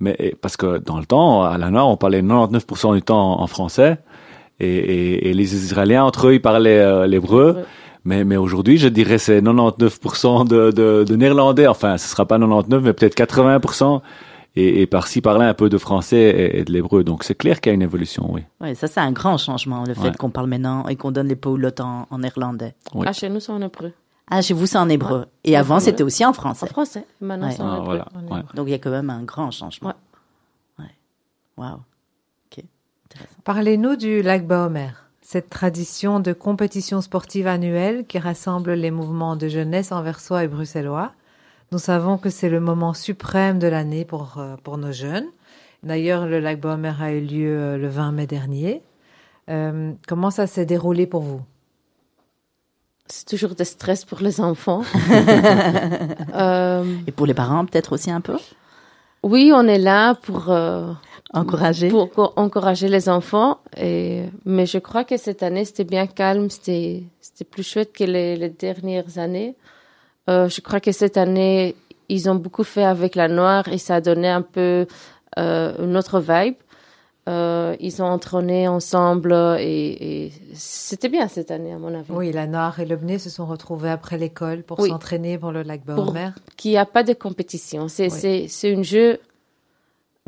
[SPEAKER 3] mais parce que dans le temps à la Nord on parlait 99% du temps en français et, et, et les Israéliens entre eux ils parlaient euh, l'hébreu.
[SPEAKER 4] Ouais.
[SPEAKER 3] Mais, mais aujourd'hui, je dirais c'est 99% de, de, de néerlandais. Enfin, ce sera pas 99, mais peut-être 80%. Et, et par-ci, par-là, un peu de français et, et de l'hébreu. Donc, c'est clair qu'il y a une évolution, oui.
[SPEAKER 1] Ouais, ça c'est un grand changement, le fait
[SPEAKER 3] Ouais.
[SPEAKER 1] qu'on parle maintenant et qu'on donne les paulottes en, en néerlandais.
[SPEAKER 3] Oui.
[SPEAKER 4] Ah, chez nous, c'est en hébreu.
[SPEAKER 1] Ah, chez vous c'est en hébreu. Et avant
[SPEAKER 4] Ouais.
[SPEAKER 1] c'était aussi en
[SPEAKER 4] En
[SPEAKER 1] français.
[SPEAKER 4] français. Maintenant,
[SPEAKER 1] Ouais.
[SPEAKER 4] c'est en
[SPEAKER 3] Ah,
[SPEAKER 4] hébreu.
[SPEAKER 3] voilà.
[SPEAKER 1] Donc il y a quand même un grand changement.
[SPEAKER 4] Ouais.
[SPEAKER 1] Ouais. Waouh. Ok. Intéressant.
[SPEAKER 2] Parlez-nous du lac Baomer, cette tradition de compétition sportive annuelle qui rassemble les mouvements de jeunesse anversois et bruxellois. Nous savons que c'est le moment suprême de l'année pour, euh, pour nos jeunes. D'ailleurs, le lac Baomer a eu lieu euh, le 20 mai dernier. Euh, comment ça s'est déroulé pour vous?
[SPEAKER 4] C'est toujours de stress pour les enfants. <laughs> Euh,
[SPEAKER 1] Et pour les parents peut-être aussi un peu?
[SPEAKER 4] Oui, on est là pour, euh,
[SPEAKER 1] encourager.
[SPEAKER 4] pour co- encourager les enfants. Et, mais je crois que cette année, c'était bien calme. C'était, c'était plus chouette que les, les dernières années. Euh, je crois que cette année, ils ont beaucoup fait avec la noire et ça a donné un peu euh, une autre vibe. Euh, ils ont entraîné ensemble et, et c'était bien cette année, à mon avis.
[SPEAKER 2] Oui, la Noire et le Bné se sont retrouvés après l'école pour
[SPEAKER 4] Oui.
[SPEAKER 2] s'entraîner pour le lac Baomer.
[SPEAKER 4] Qu'il n'y a pas de compétition. C'est,
[SPEAKER 2] Oui.
[SPEAKER 4] c'est, c'est un jeu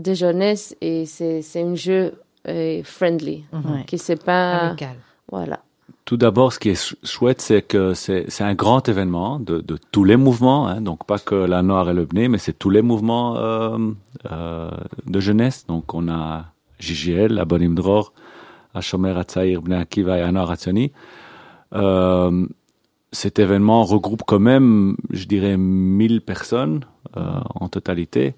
[SPEAKER 4] de jeunesse et c'est, c'est un jeu euh, friendly.
[SPEAKER 1] Ouais.
[SPEAKER 4] Qui c'est pas.
[SPEAKER 2] Amical.
[SPEAKER 4] Voilà.
[SPEAKER 3] Tout d'abord, ce qui est chou- chouette, c'est que c'est un grand événement de, de tous les mouvements, hein, donc pas que la Noire et le Bné, mais c'est tous les mouvements euh, euh, de jeunesse. Donc on a JGL, Abonim Dror, Hashomer Hatzair, Bnei Akiva et Anor Hatzioni. Euh, cet événement regroupe quand même, je dirais, 1000 personnes euh, en totalité.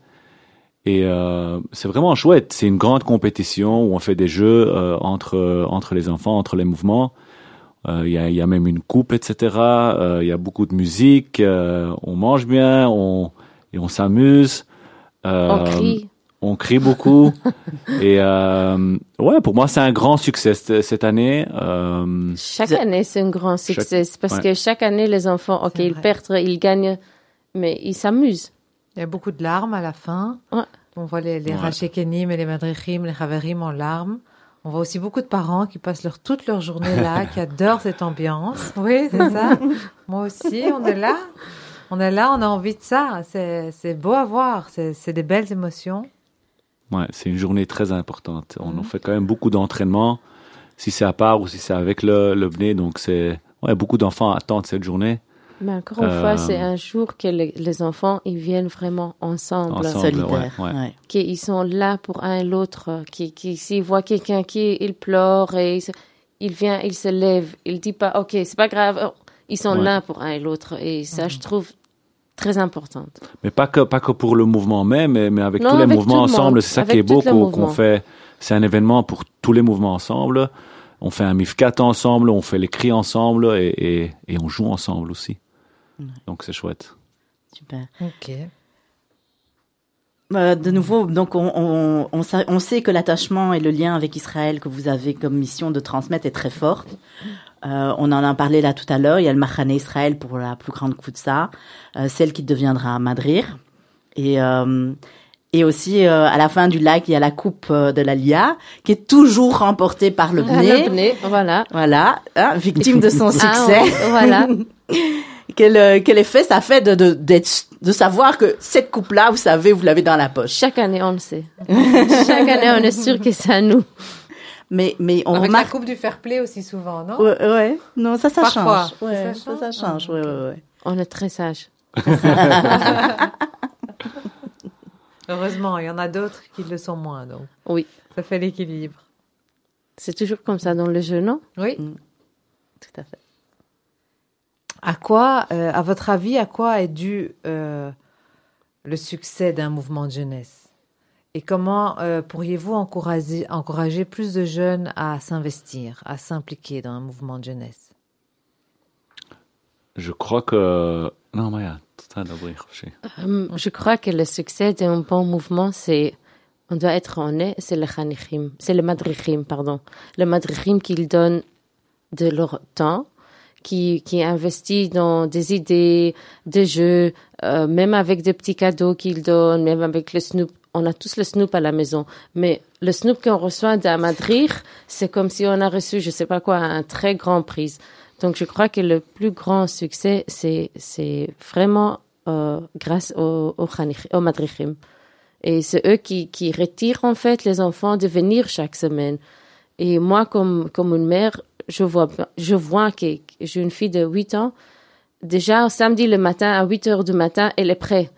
[SPEAKER 3] Et euh, c'est vraiment chouette. C'est une grande compétition où on fait des jeux euh, entre entre les enfants, entre les mouvements. Euh, Il y, a, il y a même une coupe, etc. Euh, Il y a beaucoup de musique. euh, on mange bien, on et on s'amuse. Euh,
[SPEAKER 4] On crie.
[SPEAKER 3] on crie beaucoup. <laughs> et euh, ouais, pour moi, c'est un grand succès cette, année. Euh,
[SPEAKER 4] Chaque année, c'est un grand succès. parce
[SPEAKER 3] ouais.
[SPEAKER 4] que chaque année, les enfants, OK, ils
[SPEAKER 2] vrai.
[SPEAKER 4] perdent, ils gagnent, mais ils s'amusent.
[SPEAKER 2] Il y a beaucoup de larmes à la fin.
[SPEAKER 4] Ouais.
[SPEAKER 2] On voit les, les
[SPEAKER 3] Ouais.
[SPEAKER 2] Rachekenim et les Madrichim, les Haverim en larmes. On voit aussi beaucoup de parents qui passent leur, toute leur journée là, <laughs> qui adorent cette ambiance. Oui, c'est ça. Moi aussi, on est là. On est là, on a envie de ça. C'est c'est beau à voir. C'est c'est des belles émotions.
[SPEAKER 3] ouais, c'est une journée très importante. On
[SPEAKER 2] Mhm.
[SPEAKER 3] en fait quand même beaucoup d'entraînement, si c'est à part ou si c'est avec le, le BNE. Donc c'est ouais, beaucoup d'enfants attendent cette journée.
[SPEAKER 4] Mais encore une
[SPEAKER 3] Euh,
[SPEAKER 4] fois, c'est un jour que les, les enfants, ils viennent vraiment ensemble.
[SPEAKER 3] Ensemble.
[SPEAKER 1] Solidaire.
[SPEAKER 3] ouais, ouais.
[SPEAKER 1] ouais.
[SPEAKER 4] Qu'ils sont là pour un et l'autre. Qui, qui, s'ils voient quelqu'un qui, il pleure et il, vient, il se lève. Il dit pas, OK, c'est pas grave. Ils sont
[SPEAKER 3] Ouais.
[SPEAKER 4] là pour un et l'autre. Et ça, je trouve très important.
[SPEAKER 3] Mais pas que, pas que pour le mouvement même, mais, mais avec
[SPEAKER 4] Non,
[SPEAKER 3] tous les
[SPEAKER 4] avec
[SPEAKER 3] mouvements
[SPEAKER 4] le
[SPEAKER 3] ensemble. C'est ça
[SPEAKER 4] Avec
[SPEAKER 3] qui est beau qu'on fait. C'est un événement pour tous les mouvements ensemble. On fait un MIFCAT ensemble, on fait les cris ensemble et, et, et on joue ensemble aussi. Donc c'est chouette.
[SPEAKER 1] Super.
[SPEAKER 2] Ok.
[SPEAKER 1] Euh, de nouveau, donc on, on, on, sa- on sait que l'attachement et le lien avec Israël que vous avez comme mission de transmettre est très fort. Euh, on en a parlé là tout à l'heure. Il y a le Machane Israël pour la plus grande Koutsa, euh, celle qui deviendra Madrir. Et, euh, et aussi, euh, à la fin du lac, il y a la coupe euh, de la Lia, qui est toujours remportée par le <laughs>
[SPEAKER 4] Ah,
[SPEAKER 1] Bné.
[SPEAKER 4] le Bné, voilà.
[SPEAKER 1] Voilà, hein, victime de son
[SPEAKER 4] Ah,
[SPEAKER 1] succès.
[SPEAKER 4] voilà. <laughs>
[SPEAKER 1] quel, euh, quel effet ça fait de, de, d'être- de savoir que cette coupe-là, vous savez, vous l'avez dans la poche.
[SPEAKER 4] Chaque année, on le sait. <laughs> Chaque année, on est sûr que c'est à nous.
[SPEAKER 1] Mais, mais on
[SPEAKER 2] Avec
[SPEAKER 1] remarque
[SPEAKER 2] la coupe du fair play aussi souvent, non?
[SPEAKER 1] Ouais, ouais. Non, ça, ça
[SPEAKER 2] Parfois.
[SPEAKER 1] change. Ouais,
[SPEAKER 2] Ça
[SPEAKER 1] ça, ça
[SPEAKER 2] change
[SPEAKER 1] change. Ouais, ouais, ouais.
[SPEAKER 4] On est très sages. <laughs>
[SPEAKER 2] Heureusement, il y en a d'autres qui le sont moins, donc
[SPEAKER 4] Oui.
[SPEAKER 2] ça fait l'équilibre.
[SPEAKER 4] C'est toujours comme ça dans le jeu, non?
[SPEAKER 2] Oui.
[SPEAKER 1] Tout à fait.
[SPEAKER 2] À quoi, euh, à votre avis, à quoi est dû euh, le succès d'un mouvement de jeunesse? Et comment euh, pourriez-vous encourager, encourager plus de jeunes à s'investir, à s'impliquer dans un mouvement de jeunesse?
[SPEAKER 3] Je crois que... Non, Maya, tout à d'abord,
[SPEAKER 4] Euh, Je crois que le succès d'un bon mouvement, c'est, on doit être honnête, c'est le chanichim, c'est le madrichim, pardon. Le madrichim qu'ils donnent de leur temps, qui, qui investit dans des idées, des jeux, euh, même avec des petits cadeaux qu'ils donnent, même avec le snoop. On a tous le snoop à la maison, mais le snoop qu'on reçoit d'un madrich, c'est comme si on a reçu, je sais pas quoi, un très grand prix. Donc je crois que le plus grand succès, c'est, c'est vraiment euh, grâce au, au, au madrichim. Et c'est eux qui, qui retirent en fait les enfants de venir chaque semaine. Et moi, comme, comme une mère, je vois, je vois que j'ai une fille de 8 ans. Déjà, samedi le matin, à 8 heures du matin, elle est prête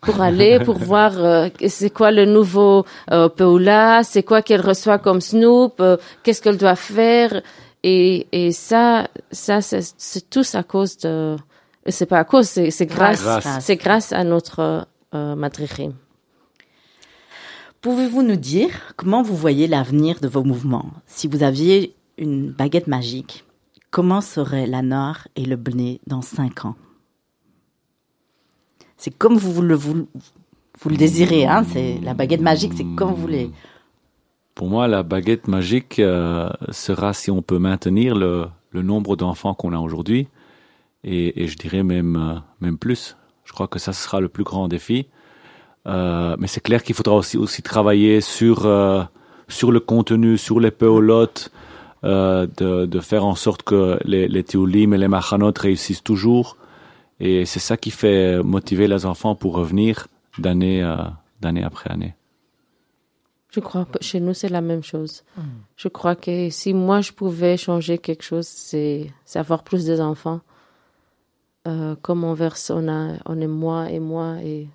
[SPEAKER 4] pour <laughs> aller, pour voir euh, c'est quoi le nouveau euh, Paula, c'est quoi qu'elle reçoit comme Snoop, euh, qu'est-ce qu'elle doit faire. Et, et ça, ça c'est c'est tous à cause de... C'est pas à cause, c'est c'est grâce,
[SPEAKER 3] Grâce.
[SPEAKER 4] c'est grâce à notre euh.
[SPEAKER 1] Pouvez-vous nous dire comment vous voyez l'avenir de vos mouvements? Si vous aviez une baguette magique, comment seraient la Nord et le Bné dans cinq ans? C'est comme vous le, vous, le désirez, hein C'est la baguette magique, c'est comme vous voulez.
[SPEAKER 3] Pour moi, la baguette magique euh, sera si on peut maintenir le, nombre d'enfants qu'on a aujourd'hui, et, je dirais même euh, même plus. Je crois que ça sera le plus grand défi. Euh, mais c'est clair qu'il faudra aussi aussi travailler sur sur le contenu, sur les peolotes, euh, de, de faire en sorte que les, les tioulim et les machanot réussissent toujours. Et c'est ça qui fait motiver les enfants pour revenir d'année euh, d'année après année.
[SPEAKER 4] Je crois que chez nous, c'est la même chose. Je crois que si moi, je pouvais changer quelque chose, c'est c'est avoir plus d'enfants. Euh, comme on verse, on, a, on est moi et moi. Et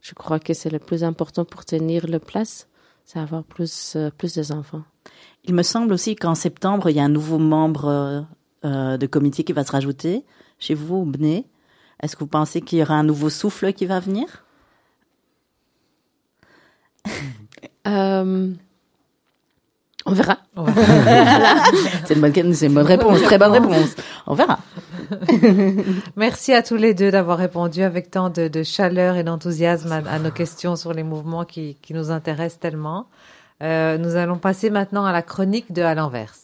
[SPEAKER 4] je crois que c'est le plus important pour tenir le place, c'est avoir plus, euh, plus d'enfants.
[SPEAKER 1] Il me semble aussi qu'en septembre, il y a un nouveau membre euh, euh, de comité qui va se rajouter chez vous au Bné. Est-ce que vous pensez qu'il y aura un nouveau souffle qui va venir? <laughs>
[SPEAKER 4] Euh, on verra. <laughs>
[SPEAKER 1] C'est une, bonne- c'est une bonne réponse, très bonne réponse. On verra. <laughs>
[SPEAKER 2] Merci à tous les deux d'avoir répondu avec tant de, de chaleur et d'enthousiasme à, à nos questions sur les mouvements qui, qui nous intéressent tellement. Euh, nous allons passer maintenant à la chronique de À l'envers.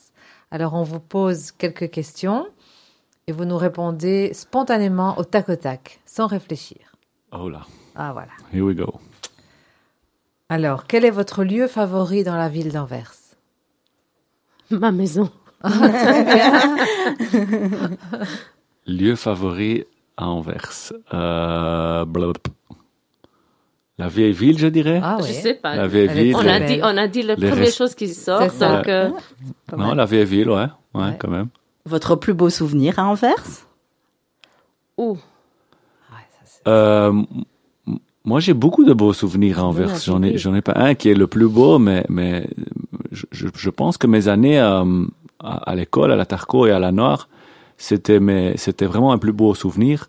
[SPEAKER 2] Alors, on vous pose quelques questions et vous nous répondez spontanément au tac au tac, sans réfléchir.
[SPEAKER 3] Oh là,
[SPEAKER 2] Ah, voilà.
[SPEAKER 3] here we go.
[SPEAKER 2] Alors, quel est votre lieu favori dans la ville d'Anvers?
[SPEAKER 4] Ma maison. <laughs>
[SPEAKER 3] Lieu favori à Anvers. Euh. La vieille ville, je dirais.
[SPEAKER 2] Ah,
[SPEAKER 4] Je
[SPEAKER 2] ouais.
[SPEAKER 4] sais pas.
[SPEAKER 3] la vieille
[SPEAKER 2] Elle
[SPEAKER 3] ville.
[SPEAKER 4] On
[SPEAKER 2] très
[SPEAKER 4] a,
[SPEAKER 3] euh,
[SPEAKER 4] dit, on a dit la
[SPEAKER 3] Les
[SPEAKER 4] première
[SPEAKER 3] restes-
[SPEAKER 4] chose qui sort.
[SPEAKER 2] C'est ça.
[SPEAKER 4] Donc, euh,
[SPEAKER 1] Pas
[SPEAKER 3] non, la vieille ville, ouais. Ouais,
[SPEAKER 2] Ouais.
[SPEAKER 3] quand même.
[SPEAKER 1] Votre plus beau souvenir à Anvers?
[SPEAKER 4] Ouh,
[SPEAKER 2] Ouais, ça, c'est-
[SPEAKER 3] Euh, moi, j'ai beaucoup de beaux souvenirs à Anvers. J'en ai, j'en ai pas un qui est le plus beau, mais, mais je, je, je pense que mes années euh, à, à l'école, à la Tarco et à la Noire, c'était mes, c'était vraiment un plus beau souvenir.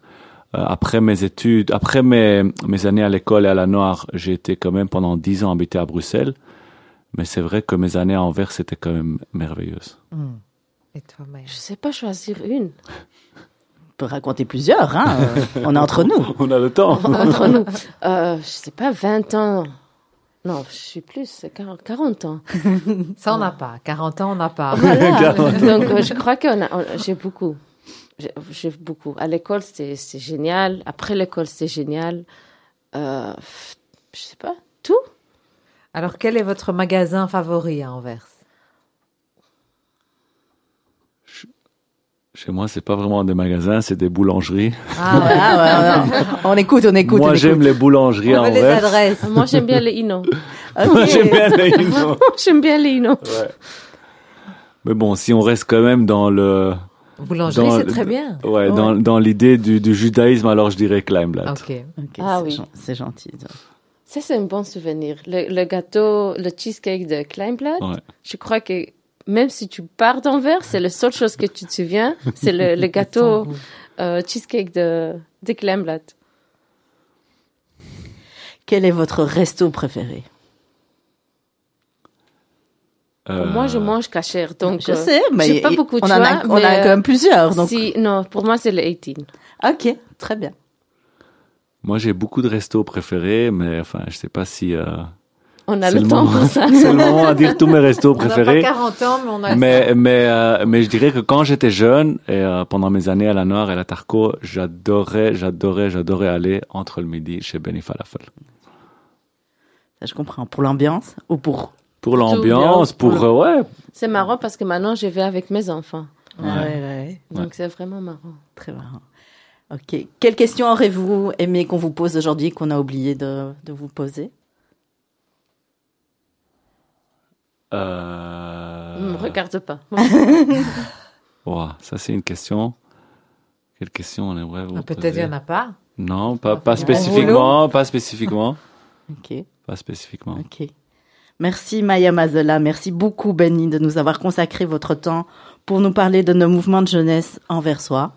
[SPEAKER 3] Euh, après mes études, après mes, mes années à l'école et à la Noire, j'ai été quand même pendant dix ans habité à Bruxelles. Mais c'est vrai que mes années à Anvers, c'était quand même merveilleuse.
[SPEAKER 2] Hmm. Et toi, Maya
[SPEAKER 4] Je sais pas choisir une.
[SPEAKER 1] On peut raconter plusieurs, hein. <laughs> on est entre nous.
[SPEAKER 3] On a le temps.
[SPEAKER 4] Entre nous. Euh, je sais pas, 20 ans. Non, je suis plus, c'est 40 40 ans.
[SPEAKER 2] Ça, on n'a pas. 40 ans, on n'a pas.
[SPEAKER 4] Voilà. <laughs> Donc, euh, je crois que j'ai beaucoup. J'ai- J'ai beaucoup. À l'école, c'était génial. Après l'école, c'était génial. Euh, je sais pas, tout.
[SPEAKER 2] Alors, quel est votre magasin favori à Anvers?
[SPEAKER 3] Chez moi, c'est pas vraiment des magasins, c'est des boulangeries.
[SPEAKER 2] Ah, ouais.
[SPEAKER 1] Ah, ouais, ouais. <laughs> on écoute, on écoute.
[SPEAKER 3] moi, j'aime les boulangeries à
[SPEAKER 2] On les
[SPEAKER 3] Anvers.
[SPEAKER 2] adresses.
[SPEAKER 4] Moi, j'aime bien les Inno.
[SPEAKER 1] Ok.
[SPEAKER 3] J'aime bien les <laughs> Inno.
[SPEAKER 4] j'aime bien les Inno.
[SPEAKER 3] Ouais. Mais bon, si on reste quand même dans le,
[SPEAKER 2] Boulangerie,
[SPEAKER 3] Dans
[SPEAKER 2] c'est
[SPEAKER 3] le-
[SPEAKER 2] très bien.
[SPEAKER 3] ouais,
[SPEAKER 1] Ouais.
[SPEAKER 3] dans, dans l'idée du, du judaïsme, alors je dirais Kleinblatt.
[SPEAKER 2] Ok.
[SPEAKER 4] Ah
[SPEAKER 1] c'est
[SPEAKER 4] oui.
[SPEAKER 1] gen- C'est gentil. ça.
[SPEAKER 4] Ça, c'est un bon souvenir. Le, le gâteau, le cheesecake de Kleinblatt,
[SPEAKER 3] Ouais.
[SPEAKER 4] je crois que même si tu pars d'Anvers, c'est la seule chose que tu te souviens, c'est le, le gâteau euh, cheesecake de, de Kleinblatt.
[SPEAKER 1] Quel est votre resto préféré?
[SPEAKER 3] Euh,
[SPEAKER 4] Moi, je mange cachère, donc
[SPEAKER 1] Je
[SPEAKER 4] euh,
[SPEAKER 1] sais, mais
[SPEAKER 4] j'ai pas beaucoup de
[SPEAKER 1] on
[SPEAKER 4] choix.
[SPEAKER 1] en a, on
[SPEAKER 4] mais,
[SPEAKER 1] a quand
[SPEAKER 4] euh,
[SPEAKER 1] même plusieurs. Donc...
[SPEAKER 4] si, non, pour moi, c'est le 18.
[SPEAKER 1] Ok, très bien.
[SPEAKER 3] Moi, j'ai beaucoup de restos préférés, mais enfin, je sais pas si euh,
[SPEAKER 4] On a le temps
[SPEAKER 3] moment,
[SPEAKER 4] pour ça. <laughs>
[SPEAKER 3] c'est le moment à dire tous mes restos
[SPEAKER 2] On n'a pas
[SPEAKER 3] préférés.
[SPEAKER 2] 40 ans, mais on a
[SPEAKER 3] Mais mais euh, mais je dirais que quand j'étais jeune et euh, pendant mes années à la Noire et à la Tarco, j'adorais j'adorais j'adorais aller entre le midi chez Benny Falafel.
[SPEAKER 1] Ça, je comprends. Pour l'ambiance ou pour
[SPEAKER 3] Pour l'ambiance,
[SPEAKER 4] pour
[SPEAKER 3] pour,
[SPEAKER 4] le-
[SPEAKER 3] ouais,
[SPEAKER 4] C'est marrant parce que maintenant, je vais avec mes enfants.
[SPEAKER 1] Ouais, ouais, ouais.
[SPEAKER 4] Donc, c'est vraiment marrant.
[SPEAKER 1] Très marrant. Ok. Quelle question aurez-vous aimé qu'on vous pose aujourd'hui qu'on a oublié de, de vous poser?
[SPEAKER 3] Euh,
[SPEAKER 4] Ne me regarde pas. <laughs>
[SPEAKER 3] ouah, ça c'est une question. Quelle question on aimerait vous
[SPEAKER 2] Ah, Peut-être il n'y en a pas.
[SPEAKER 3] Non, pas pas spécifiquement, pas spécifiquement,
[SPEAKER 1] Ok.
[SPEAKER 3] pas spécifiquement.
[SPEAKER 1] Ok. Merci Maya Mazola, merci beaucoup Benny de nous avoir consacré votre temps pour nous parler de nos mouvements de jeunesse enversois.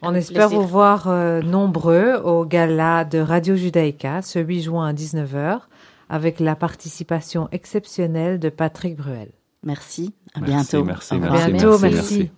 [SPEAKER 2] On espère
[SPEAKER 4] Plaisir.
[SPEAKER 2] vous voir euh, nombreux au gala de Radio Judaïka ce 8 juin à 19h avec la participation exceptionnelle de Patrick Bruel.
[SPEAKER 1] Merci, à
[SPEAKER 3] Merci,
[SPEAKER 1] bientôt.
[SPEAKER 3] merci,
[SPEAKER 2] À.
[SPEAKER 3] Merci,
[SPEAKER 2] bientôt,
[SPEAKER 3] merci,
[SPEAKER 2] merci.
[SPEAKER 3] merci.